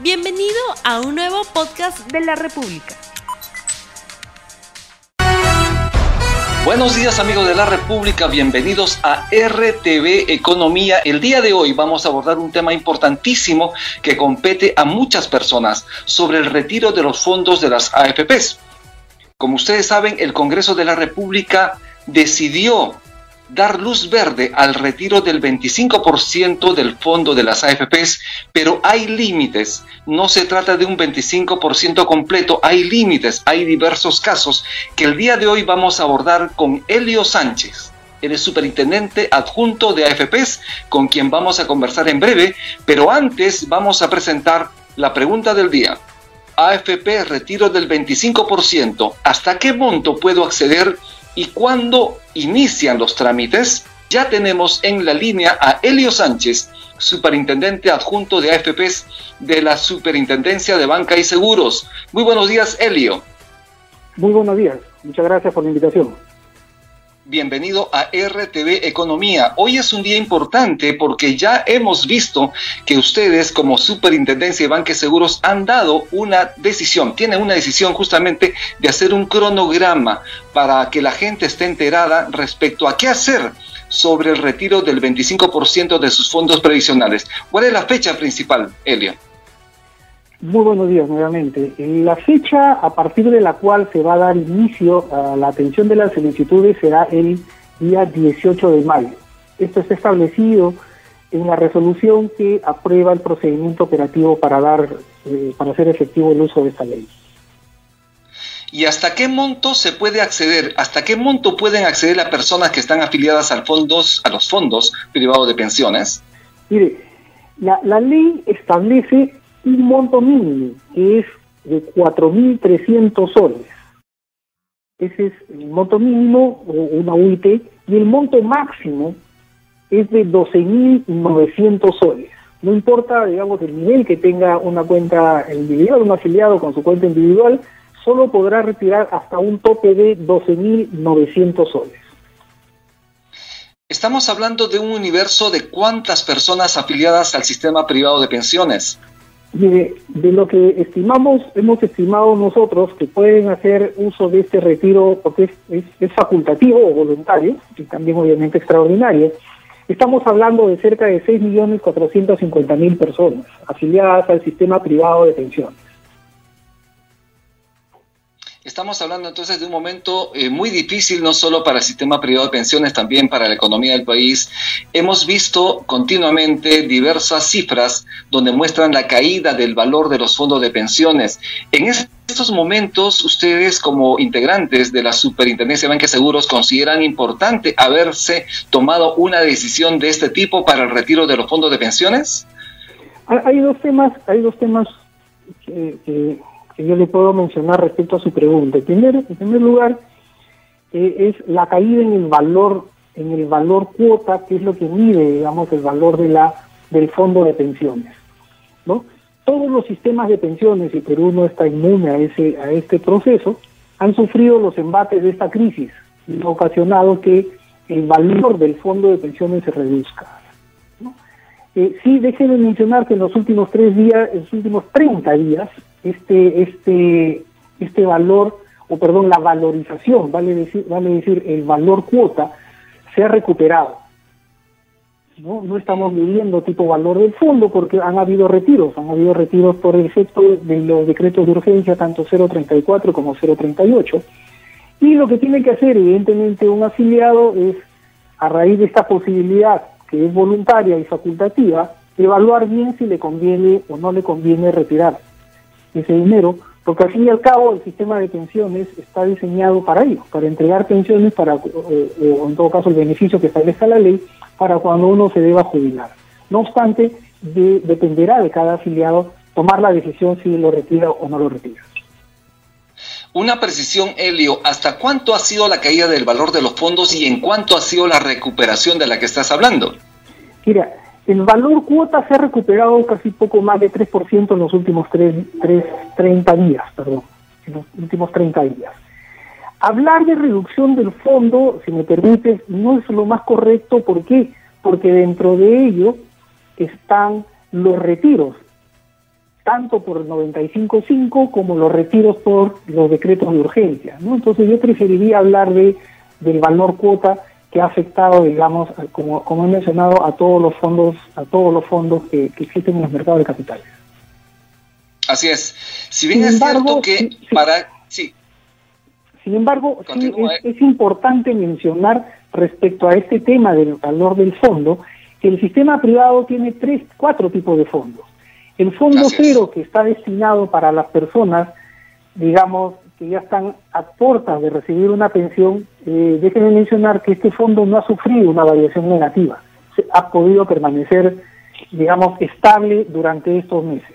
Bienvenido a un nuevo podcast de la República. Buenos días amigos de la República, bienvenidos a RTV Economía. El día de hoy vamos a abordar un tema importantísimo que compete a muchas personas sobre el retiro de los fondos de las AFPs. Como ustedes saben, el Congreso de la República decidió dar luz verde al retiro del 25% del fondo de las AFPs, pero hay límites. No se trata de un 25% completo, hay límites, hay diversos casos que el día de hoy vamos a abordar con Elio Sánchez. Él es superintendente adjunto de AFPs, con quien vamos a conversar en breve, pero antes vamos a presentar la pregunta del día. AFP retiro del 25%, ¿hasta qué monto puedo acceder y cuándo inician los trámites? Ya tenemos en la línea a Elio Sánchez, superintendente adjunto de AFPs de la Superintendencia de Banca y Seguros. Muy buenos días, Elio. Muy buenos días. Muchas gracias por la invitación. Bienvenido a RTV Economía. Hoy es un día importante porque ya hemos visto que ustedes como Superintendencia de Banques Seguros han dado una decisión, tienen una decisión justamente de hacer un cronograma para que la gente esté enterada respecto a qué hacer sobre el retiro del 25% de sus fondos previsionales. ¿Cuál es la fecha principal, Elio? Muy buenos días nuevamente. La fecha a partir de la cual se va a dar inicio a la atención de las solicitudes será el día 18 de mayo. Esto está establecido en la resolución que aprueba el procedimiento operativo para dar eh, para hacer efectivo el uso de esta ley. ¿Y hasta qué monto se puede acceder? ¿Hasta qué monto pueden acceder las personas que están afiliadas al fondos, a los fondos privados de pensiones? Mire, la, la ley establece un monto mínimo, que es de 4.300 soles. Ese es el monto mínimo, o una UIT, y el monto máximo es de 12.900 soles. No importa, digamos, el nivel que tenga una cuenta individual, un afiliado con su cuenta individual, solo podrá retirar hasta un tope de 12.900 soles. Estamos hablando de un universo de cuántas personas afiliadas al sistema privado de pensiones. De, de, lo que estimamos, hemos estimado nosotros que pueden hacer uso de este retiro porque es, facultativo o voluntario y también obviamente extraordinario. Estamos hablando de cerca de 6.450.000 personas afiliadas al sistema privado de pensiones. Estamos hablando entonces de un momento eh, muy difícil, no solo para el sistema privado de pensiones, también para la economía del país. Hemos visto continuamente diversas cifras donde muestran la caída del valor de los fondos de pensiones. En estos momentos, ustedes como integrantes de la Superintendencia de Banques Seguros consideran importante haberse tomado una decisión de este tipo para el retiro de los fondos de pensiones? Hay dos temas, hay dos temas que que yo le puedo mencionar respecto a su pregunta. En primer, lugar, eh, es la caída en el valor en el valor cuota, que es lo que mide, digamos, el valor de la del fondo de pensiones. ¿no? Todos los sistemas de pensiones, y Perú no está inmune a, ese, a este proceso, han sufrido los embates de esta crisis y ha ocasionado que el valor del fondo de pensiones se reduzca. Eh, sí, déjenme mencionar que en los últimos tres días, en los últimos 30 días, este, este, este valor, o perdón, la valorización, vale decir, vale decir, el valor cuota, se ha recuperado. ¿no? no estamos midiendo tipo valor del fondo porque han habido retiros, han habido retiros por efecto de los decretos de urgencia, tanto 034 como 038. Y lo que tiene que hacer, evidentemente, un afiliado es, a raíz de esta posibilidad que es voluntaria y facultativa, evaluar bien si le conviene o no le conviene retirar ese dinero, porque al fin y al cabo el sistema de pensiones está diseñado para ello, para entregar pensiones, para, o en todo caso el beneficio que establezca la ley, para cuando uno se deba jubilar. No obstante, dependerá de cada afiliado tomar la decisión si lo retira o no lo retira. Una precisión, Helio, ¿hasta cuánto ha sido la caída del valor de los fondos y en cuánto ha sido la recuperación de la que estás hablando? Mira, el valor cuota se ha recuperado casi poco más de 3% en los últimos 3, 3, 30 días, perdón, en los últimos 30 días. Hablar de reducción del fondo, si me permites, no es lo más correcto. ¿Por qué? Porque dentro de ello están los retiros tanto por el 95.5 como los retiros por los decretos de urgencia. Entonces yo preferiría hablar de del valor cuota que ha afectado, digamos, como, como he mencionado, a todos los fondos, a todos los fondos que, existen en los mercados de capitales. Así es. Si bien es cierto que para sí. Sin embargo, es, es, importante mencionar respecto a este tema del valor del fondo que el sistema privado tiene tres, cuatro tipos de fondos. El fondo cero, que está destinado para las personas, digamos, que ya están a puertas de recibir una pensión, eh, déjenme mencionar que este fondo no ha sufrido una variación negativa, ha podido permanecer, digamos, estable durante estos meses.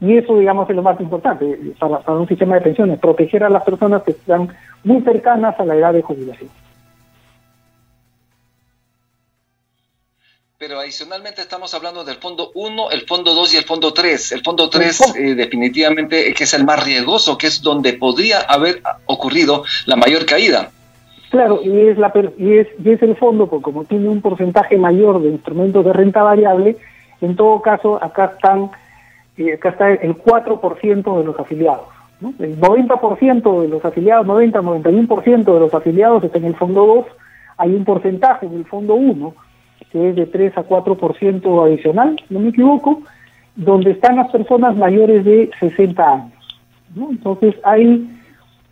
Y eso, digamos, es lo más importante para, para un sistema de pensiones, proteger a las personas que están muy cercanas a la edad de jubilación. Pero adicionalmente estamos hablando del fondo 1, el fondo 2 y el fondo 3. El fondo 3 eh, definitivamente que es el más riesgoso, que es donde podría haber ocurrido la mayor caída. Claro, y es, la, y es, y es el fondo, porque como tiene un porcentaje mayor de instrumentos de renta variable, en todo caso acá están eh, acá está el 4% de los afiliados. El 90% de los afiliados, 90-91% de los afiliados está en el fondo 2, hay un porcentaje en el fondo 1 que es de 3 a 4% adicional, no me equivoco, donde están las personas mayores de 60 años. Entonces hay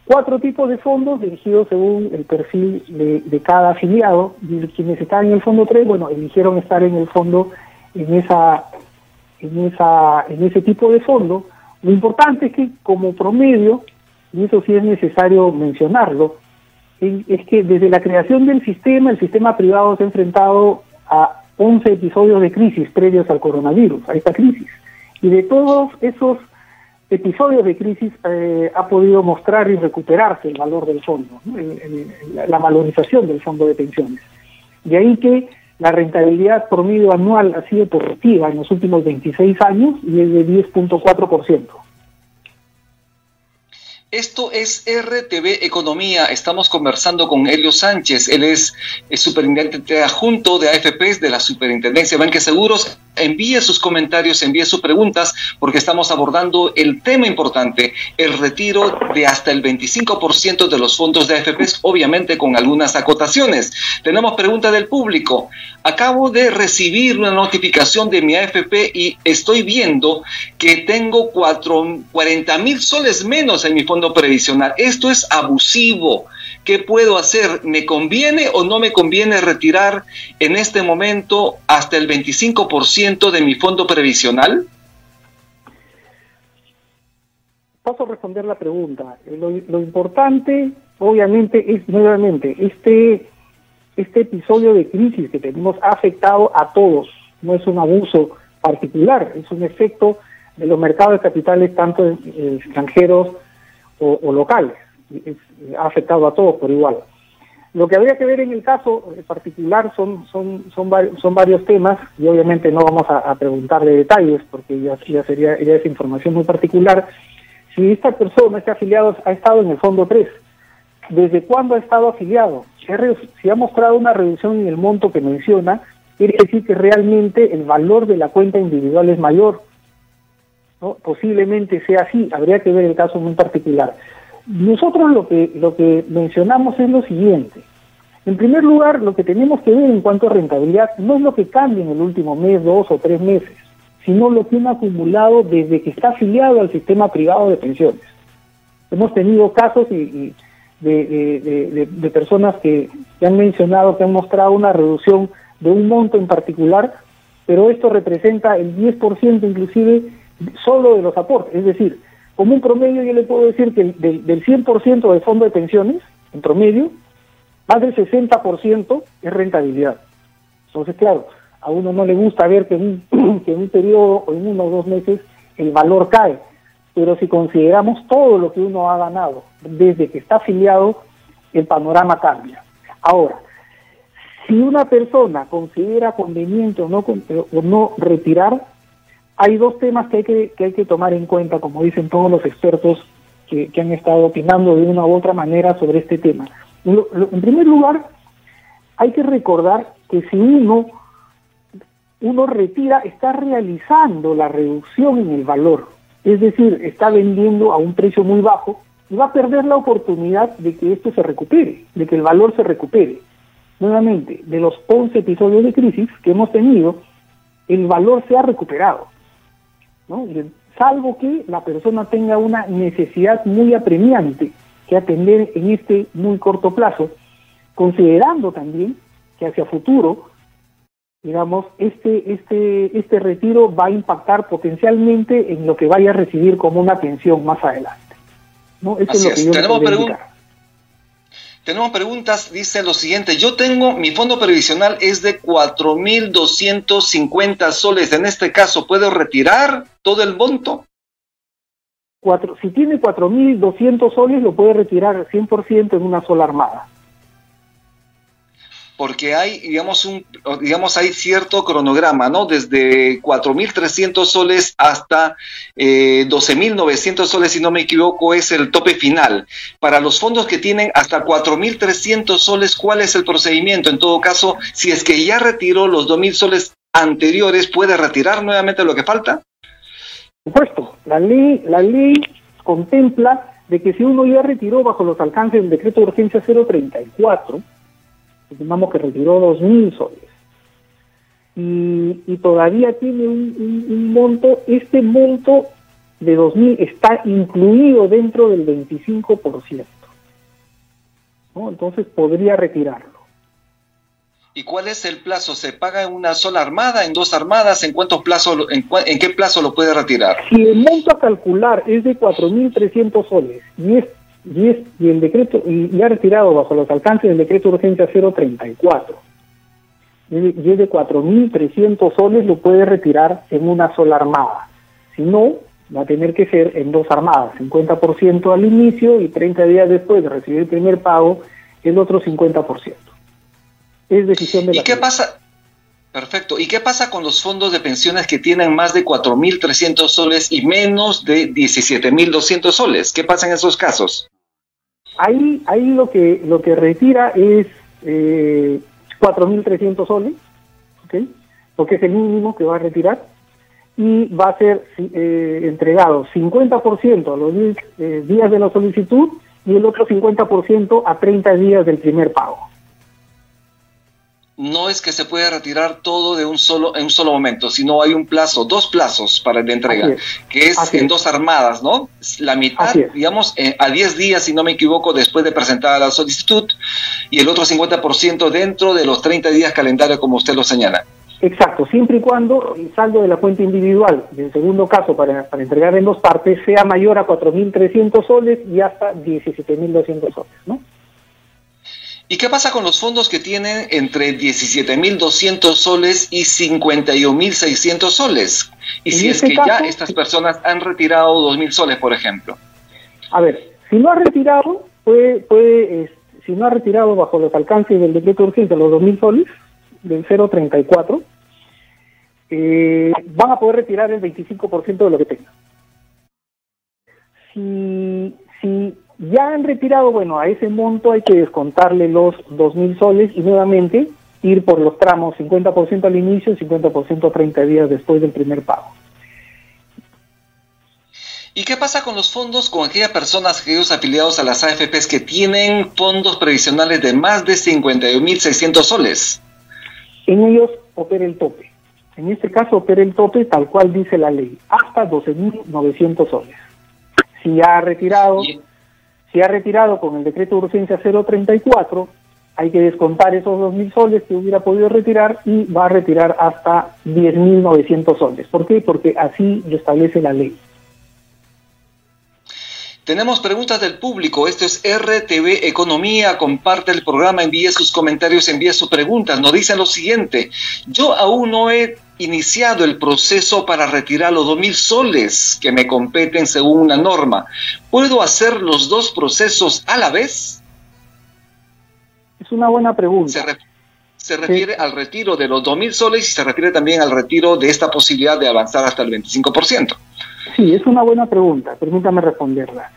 cuatro tipos de fondos dirigidos según el perfil de, cada afiliado y quienes están en el fondo 3, bueno, eligieron estar en el fondo en esa en esa en ese tipo de fondo. Lo importante es que como promedio, y eso sí es necesario mencionarlo, es que desde la creación del sistema, el sistema privado se ha enfrentado a 11 episodios de crisis previos al coronavirus, a esta crisis. Y de todos esos episodios de crisis eh, ha podido mostrar y recuperarse el valor del fondo, la valorización del fondo de pensiones. De ahí que la rentabilidad promedio anual ha sido positiva en los últimos 26 años y es de 10.4%. Esto es RTV Economía. Estamos conversando con Helio Sánchez. Él es, superintendente adjunto de AFPs de la Superintendencia de Banques Seguros. Envíe sus comentarios, envíe sus preguntas, porque estamos abordando el tema importante, el retiro de hasta el 25% de los fondos de AFPs, obviamente con algunas acotaciones. Tenemos pregunta del público. Acabo de recibir una notificación de mi AFP y estoy viendo que tengo 40 mil soles menos en mi fondo previsional. Esto es abusivo. ¿Qué puedo hacer? ¿Me conviene o no me conviene retirar en este momento hasta el 25% de mi fondo previsional? Paso a responder la pregunta. Lo, importante, obviamente, es nuevamente, este, este episodio de crisis que tenemos ha afectado a todos. No es un abuso particular, es un efecto de los mercados de capitales, tanto extranjeros o, locales. Ha afectado a todos por igual. Lo que habría que ver en el caso particular son, son, son, son varios temas y obviamente no vamos a, preguntar de detalles porque ya, ya sería ya es información muy particular. Si esta persona, este afiliado, ha estado en el fondo 3, ¿desde cuándo ha estado afiliado? Si ha mostrado una reducción en el monto que menciona, quiere decir que realmente el valor de la cuenta individual es mayor Posiblemente sea así, habría que ver el caso muy particular. Nosotros lo que, lo que mencionamos es lo siguiente. En primer lugar, lo que tenemos que ver en cuanto a rentabilidad no es lo que cambia en el último mes, dos o tres meses, sino lo que ha acumulado desde que está afiliado al sistema privado de pensiones. Hemos tenido casos y, de, personas que, que han mencionado que han mostrado una reducción de un monto en particular, pero esto representa el 10% inclusive solo de los aportes. Es decir, como un promedio yo le puedo decir que del, del 100% del fondo de pensiones, en promedio, más del 60% es rentabilidad. Entonces, claro, a uno no le gusta ver que en, un, que en un periodo o en uno o dos meses el valor cae, pero si consideramos todo lo que uno ha ganado desde que está afiliado, el panorama cambia. Ahora, si una persona considera conveniente o no, o no retirar, hay dos temas que hay que, hay que tomar en cuenta, como dicen todos los expertos que, han estado opinando de una u otra manera sobre este tema. en primer lugar, hay que recordar que si uno uno retira, está realizando la reducción en el valor. Es decir, está vendiendo a un precio muy bajo y va a perder la oportunidad de que esto se recupere, de que el valor se recupere. Nuevamente, de los 11 episodios de crisis que hemos tenido, el valor se ha recuperado. ¿No? Salvo que la persona tenga una necesidad muy apremiante que atender en este muy corto plazo, considerando también que hacia futuro, digamos, este, este, este retiro va a impactar potencialmente en lo que vaya a recibir como una pensión más adelante. ¿no? Eso es lo que yo Tenemos. Tenemos preguntas, dice lo siguiente, yo tengo, mi fondo previsional es de 4.250 soles, en este caso, ¿puedo retirar todo el monto? Cuatro, si tiene 4.200 soles, lo puede retirar 100% en una sola armada porque hay, digamos, un, digamos, hay cierto cronograma, ¿no? Desde 4.300 soles hasta eh, 12.900 soles, si no me equivoco, es el tope final. Para los fondos que tienen hasta 4.300 soles, ¿cuál es el procedimiento? En todo caso, si es que ya retiró los 2.000 soles anteriores, ¿puede retirar nuevamente lo que falta? Por supuesto, la ley, la ley contempla de que si uno ya retiró bajo los alcances del decreto de urgencia 034, estimamos que retiró 2.000 soles. Y, y, todavía tiene un, monto, este monto de 2.000 está incluido dentro del 25%. ¿no? Entonces podría retirarlo. ¿Y cuál es el plazo? ¿Se paga en una sola armada, en dos armadas? ¿En cuántos plazos, en, en qué plazo lo puede retirar? Si el monto a calcular es de 4.300 soles y es y, es, y el decreto y, ha retirado bajo los alcances del decreto de urgencia 034 y es de 4.300 soles lo puede retirar en una sola armada. Si no, va a tener que ser en dos armadas, 50% al inicio y 30 días después de recibir el primer pago, el otro 50%. Es decisión de la... ¿Y qué pasa? Perfecto. ¿Y qué pasa con los fondos de pensiones que tienen más de 4.300 soles y menos de 17.200 soles? ¿Qué pasa en esos casos? Ahí, ahí lo que lo que retira es eh, 4.300 soles, ¿okay? porque es el mínimo que va a retirar, y va a ser eh, entregado 50% a los 10 eh, días de la solicitud y el otro 50% a 30 días del primer pago no es que se pueda retirar todo de un solo en un solo momento, sino hay un plazo, dos plazos para la entrega, que es en dos armadas, ¿no? La mitad, digamos, eh, a 10 días, si no me equivoco, después de presentar la solicitud, y el otro 50% dentro de los 30 días calendario, como usted lo señala. Exacto, siempre y cuando el saldo de la cuenta individual del segundo caso para, para entregar en dos partes sea mayor a 4.300 soles y hasta 17.200 soles, ¿no? ¿Y qué pasa con los fondos que tienen entre 17.200 soles y 51.600 soles? Y si es este que ya estas personas han retirado 2.000 soles, por ejemplo. A ver, si no ha retirado, puede, puede si no ha retirado bajo los alcances del decreto de urgencia los 2.000 soles, del 034, eh, van a poder retirar el 25% de lo que tengan. Si, si ya han retirado, bueno, a ese monto hay que descontarle los 2.000 soles y nuevamente ir por los tramos, 50% al inicio y 50% 30 días después del primer pago. ¿Y qué pasa con los fondos, con aquellas personas, aquellos afiliados a las AFPs que tienen fondos previsionales de más de 51.600 soles? En ellos opera el tope. En este caso opera el tope tal cual dice la ley, hasta 12.900 soles. Si ha retirado si ha retirado con el decreto de urgencia 034, hay que descontar esos 2.000 soles que hubiera podido retirar y va a retirar hasta 10.900 soles. ¿Por qué? Porque así lo establece la ley. Tenemos preguntas del público. Esto es RTV Economía. Comparte el programa, envíe sus comentarios, envíe sus preguntas. Nos dice lo siguiente. Yo aún no he iniciado el proceso para retirar los 2.000 soles que me competen según una norma. ¿Puedo hacer los dos procesos a la vez? Es una buena pregunta. Se, refiere al retiro de los 2.000 soles y se refiere también al retiro de esta posibilidad de avanzar hasta el 25%. Sí, es una buena pregunta, permítame responderla.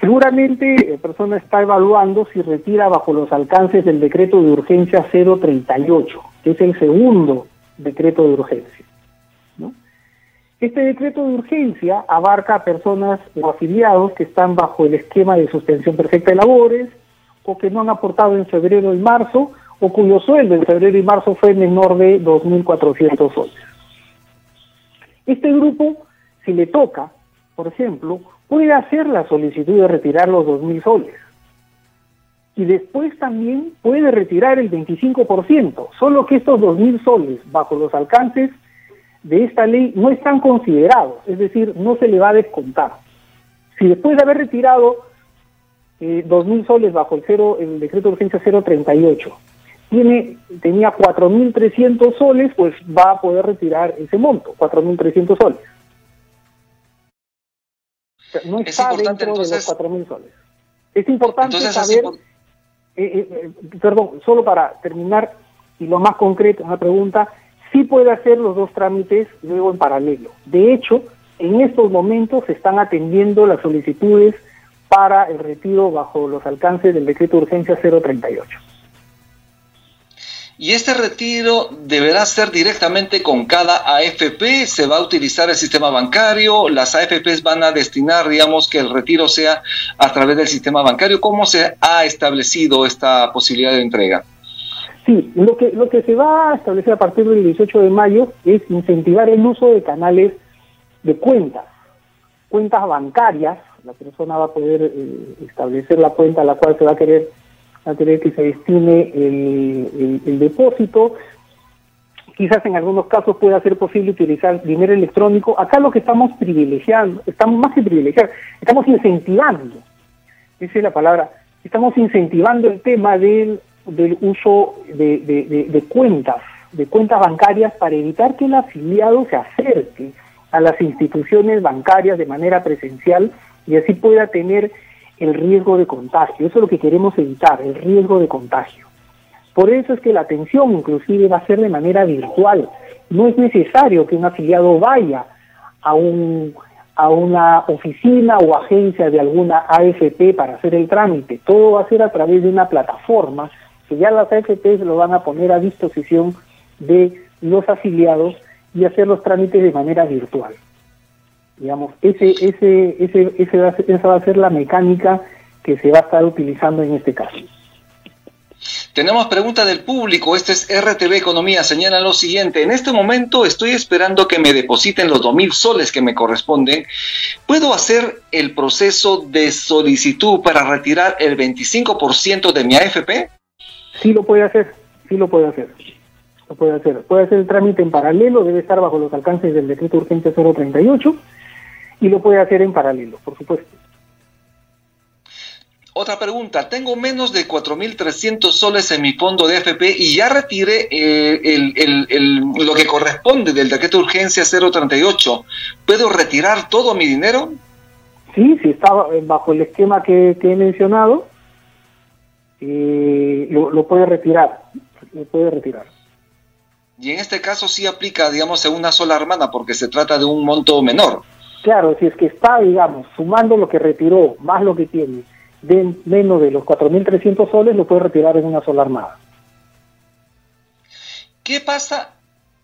Seguramente la persona está evaluando si retira bajo los alcances del decreto de urgencia 038, que es el segundo decreto de urgencia. Este decreto de urgencia abarca a personas o afiliados que están bajo el esquema de suspensión perfecta de labores o que no han aportado en febrero y marzo o cuyo sueldo en febrero y marzo fue menor de 2.400 soles. Este grupo, si le toca, por ejemplo, puede hacer la solicitud de retirar los 2.000 soles. Y después también puede retirar el 25%, solo que estos 2.000 soles bajo los alcances de esta ley no están considerados, es decir, no se le va a descontar. Si después de haber retirado eh, 2.000 soles bajo el, cero, el decreto de urgencia 038, tiene, tenía 4.300 soles, pues va a poder retirar ese monto, 4.300 soles. no está dentro de los 4.000 soles. Es importante saber, eh, eh, perdón, solo para terminar y lo más concreto, una pregunta, sí puede hacer los dos trámites luego en paralelo. De hecho, en estos momentos se están atendiendo las solicitudes para el retiro bajo los alcances del decreto de urgencia 038. ¿Y este retiro deberá ser directamente con cada AFP? ¿Se va a utilizar el sistema bancario? ¿Las AFPs van a destinar, digamos, que el retiro sea a través del sistema bancario? ¿Cómo se ha establecido esta posibilidad de entrega? Sí, lo que, lo que se va a establecer a partir del 18 de mayo es incentivar el uso de canales de cuentas, cuentas bancarias. La persona va a poder eh, establecer la cuenta a la cual se va a querer, a querer que se destine el, depósito. Quizás en algunos casos pueda ser posible utilizar dinero electrónico. Acá lo que estamos privilegiando, estamos más que privilegiar, estamos incentivando, esa es la palabra, estamos incentivando el tema del del uso de, cuentas, de cuentas bancarias para evitar que el afiliado se acerque a las instituciones bancarias de manera presencial y así pueda tener el riesgo de contagio. Eso es lo que queremos evitar, el riesgo de contagio. Por eso es que la atención inclusive va a ser de manera virtual. No es necesario que un afiliado vaya a, un, a una oficina o agencia de alguna AFP para hacer el trámite. Todo va a ser a través de una plataforma ya las AFPs lo van a poner a disposición de los afiliados y hacer los trámites de manera virtual. Digamos, ese, ese, ese, ese va a ser, esa va a ser la mecánica que se va a estar utilizando en este caso. Tenemos pregunta del público. Este es RTV Economía. Señala lo siguiente. En este momento estoy esperando que me depositen los 2.000 soles que me corresponden. ¿Puedo hacer el proceso de solicitud para retirar el 25% de mi AFP? sí lo puede hacer, sí lo puede hacer. Lo puede hacer. Puede hacer el trámite en paralelo, debe estar bajo los alcances del decreto urgente 038 y lo puede hacer en paralelo, por supuesto. Otra pregunta, tengo menos de 4.300 soles en mi fondo de AFP y ya retiré eh, lo que corresponde del decreto de urgencia 038. ¿Puedo retirar todo mi dinero? Sí, si está bajo el esquema que he mencionado, eh, lo, puede retirar, lo puede retirar. Y en este caso sí aplica, digamos, en una sola hermana, porque se trata de un monto menor. Claro, si es que está, digamos, sumando lo que retiró, más lo que tiene, de menos de los 4.300 soles, lo puede retirar en una sola armada. ¿Qué pasa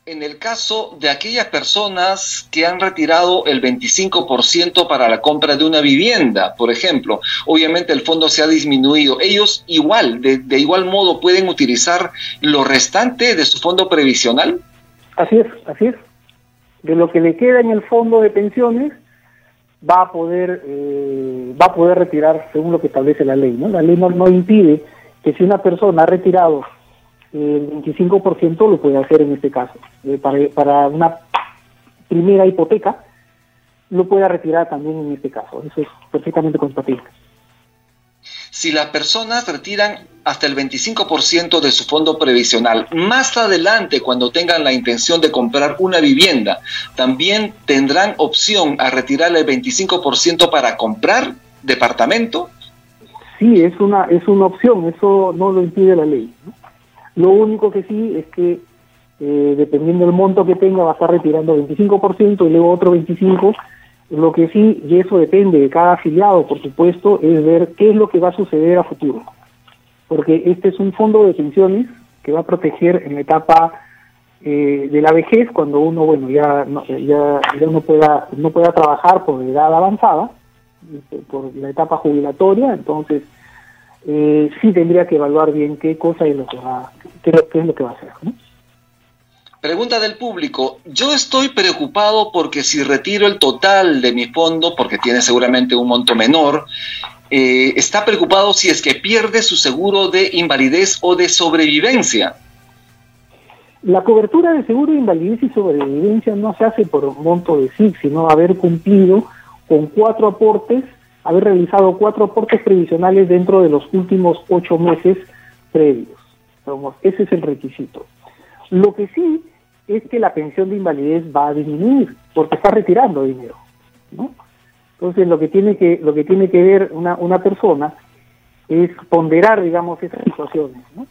en el caso de aquellas personas que han retirado el 25% para la compra de una vivienda, por ejemplo, obviamente el fondo se ha disminuido. Ellos igual, de, igual modo, pueden utilizar lo restante de su fondo previsional. Así es, así es. De lo que le queda en el fondo de pensiones va a poder eh, va a poder retirar según lo que establece la ley. ¿no? La ley no, no impide que si una persona ha retirado el 25% lo puede hacer en este caso. Eh, para, una primera hipoteca, lo puede retirar también en este caso. Eso es perfectamente compatible. Si las personas retiran hasta el 25% de su fondo previsional, más adelante cuando tengan la intención de comprar una vivienda, ¿también tendrán opción a retirar el 25% para comprar departamento? Sí, es una, es una opción, eso no lo impide la ley. Lo único que sí es que eh, dependiendo del monto que tenga va a estar retirando 25% y luego otro 25%. Lo que sí, y eso depende de cada afiliado, por supuesto, es ver qué es lo que va a suceder a futuro. Porque este es un fondo de pensiones que va a proteger en la etapa eh, de la vejez cuando uno, bueno, ya no, ya, ya no pueda no pueda trabajar por edad avanzada, por la etapa jubilatoria, entonces eh, sí tendría que evaluar bien qué cosa es lo que va, qué, es lo que va a hacer. Pregunta del público. Yo estoy preocupado porque si retiro el total de mi fondo, porque tiene seguramente un monto menor, eh, está preocupado si es que pierde su seguro de invalidez o de sobrevivencia. La cobertura de seguro de invalidez y sobrevivencia no se hace por un monto de SIC, sino haber cumplido con cuatro aportes, haber realizado cuatro aportes previsionales dentro de los últimos ocho meses previos. ese es el requisito. Lo que sí es que la pensión de invalidez va a disminuir porque está retirando dinero, ¿no? Entonces lo que tiene que lo que tiene que ver una, una persona es ponderar, digamos, esas situaciones, ¿no?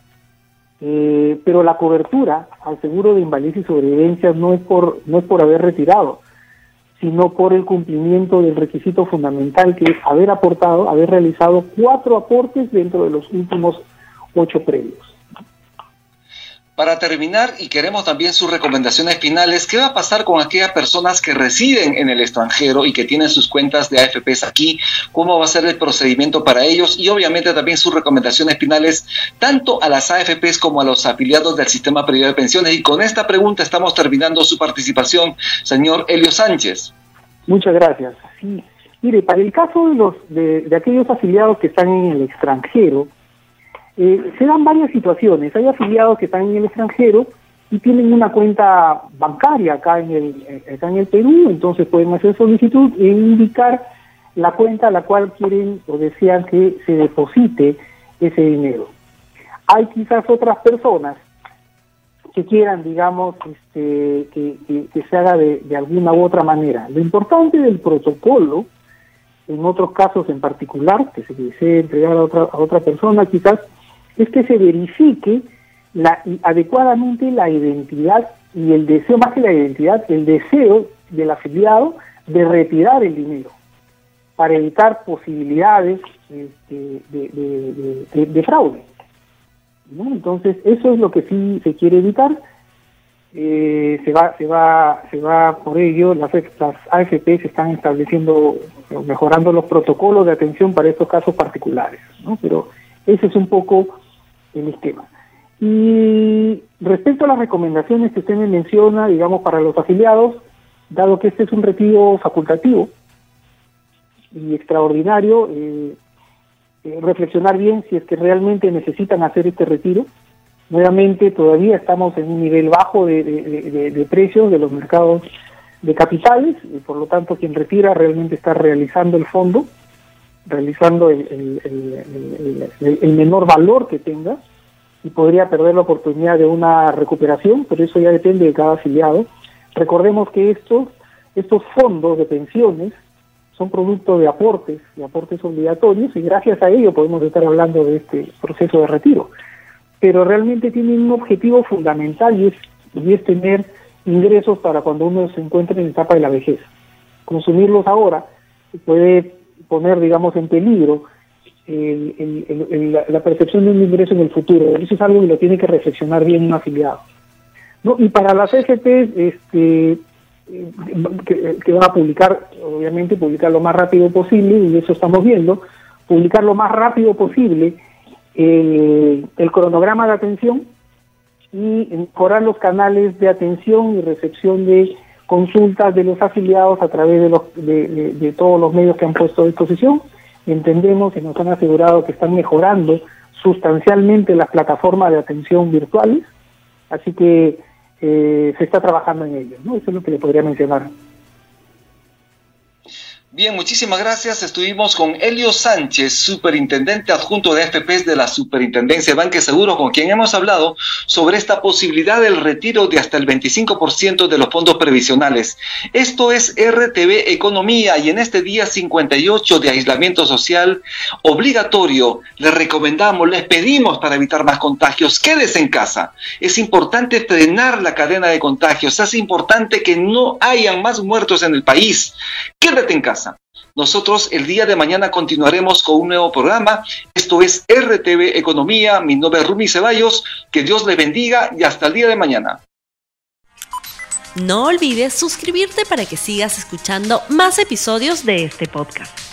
Eh, pero la cobertura al seguro de invalidez y sobrevivencia no es por no es por haber retirado, sino por el cumplimiento del requisito fundamental que es haber aportado, haber realizado cuatro aportes dentro de los últimos ocho previos. Para terminar, y queremos también sus recomendaciones finales, ¿qué va a pasar con aquellas personas que residen en el extranjero y que tienen sus cuentas de AFPs aquí? ¿Cómo va a ser el procedimiento para ellos? Y obviamente también sus recomendaciones finales, tanto a las AFPs como a los afiliados del sistema privado de pensiones. Y con esta pregunta estamos terminando su participación, señor Elio Sánchez. Muchas gracias. Sí. Mire, para el caso de, los, de aquellos afiliados que están en el extranjero, eh, se dan varias situaciones. Hay afiliados que están en el extranjero y tienen una cuenta bancaria acá en el, acá en el Perú, entonces pueden hacer solicitud e indicar la cuenta a la cual quieren o desean que se deposite ese dinero. Hay quizás otras personas que quieran, digamos, este, que, se haga de, alguna u otra manera. Lo importante del protocolo, en otros casos en particular, que se desee entregar a otra, a otra persona, quizás es que se verifique la, adecuadamente la identidad y el deseo, más que la identidad, el deseo del afiliado de retirar el dinero para evitar posibilidades de, fraude. Entonces, eso es lo que sí se quiere evitar. Eh, se va, se va, se va por ello, las, las AFP se están estableciendo, mejorando los protocolos de atención para estos casos particulares. Pero ese es un poco el esquema. Y respecto a las recomendaciones que usted me menciona, digamos, para los afiliados, dado que este es un retiro facultativo y extraordinario, eh, eh, reflexionar bien si es que realmente necesitan hacer este retiro. Nuevamente, todavía estamos en un nivel bajo de, precios de los mercados de capitales, y por lo tanto quien retira realmente está realizando el fondo realizando el, menor valor que tenga y podría perder la oportunidad de una recuperación, pero eso ya depende de cada afiliado. Recordemos que estos, estos fondos de pensiones son producto de aportes, de aportes obligatorios, y gracias a ello podemos estar hablando de este proceso de retiro. Pero realmente tienen un objetivo fundamental y es, y es tener ingresos para cuando uno se encuentre en etapa de la vejez. Consumirlos ahora puede poner, digamos, en peligro la percepción de un ingreso en el futuro. Eso es algo que lo tiene que reflexionar bien un afiliado. ¿no? Y para las FP, este, que, va a publicar, obviamente, publicar lo más rápido posible, y eso estamos viendo, publicar lo más rápido posible el, el cronograma de atención y mejorar los canales de atención y recepción de consultas de los afiliados a través de, los, de, todos los medios que han puesto a disposición. Entendemos y nos han asegurado que están mejorando sustancialmente las plataformas de atención virtuales, así que eh, se está trabajando en ello. ¿no? Eso es lo que le podría mencionar. Bien, muchísimas gracias. Estuvimos con Elio Sánchez, superintendente adjunto de FPs de la Superintendencia de Banque Seguro, con quien hemos hablado sobre esta posibilidad del retiro de hasta el 25% de los fondos previsionales. Esto es RTV Economía y en este día 58 de aislamiento social obligatorio, les recomendamos, les pedimos para evitar más contagios, quédese en casa. Es importante frenar la cadena de contagios, es importante que no hayan más muertos en el país. Quédate en casa. Nosotros el día de mañana continuaremos con un nuevo programa. Esto es RTV Economía. Mi nombre es Rumi Ceballos. Que Dios le bendiga y hasta el día de mañana. No olvides suscribirte para que sigas escuchando más episodios de este podcast.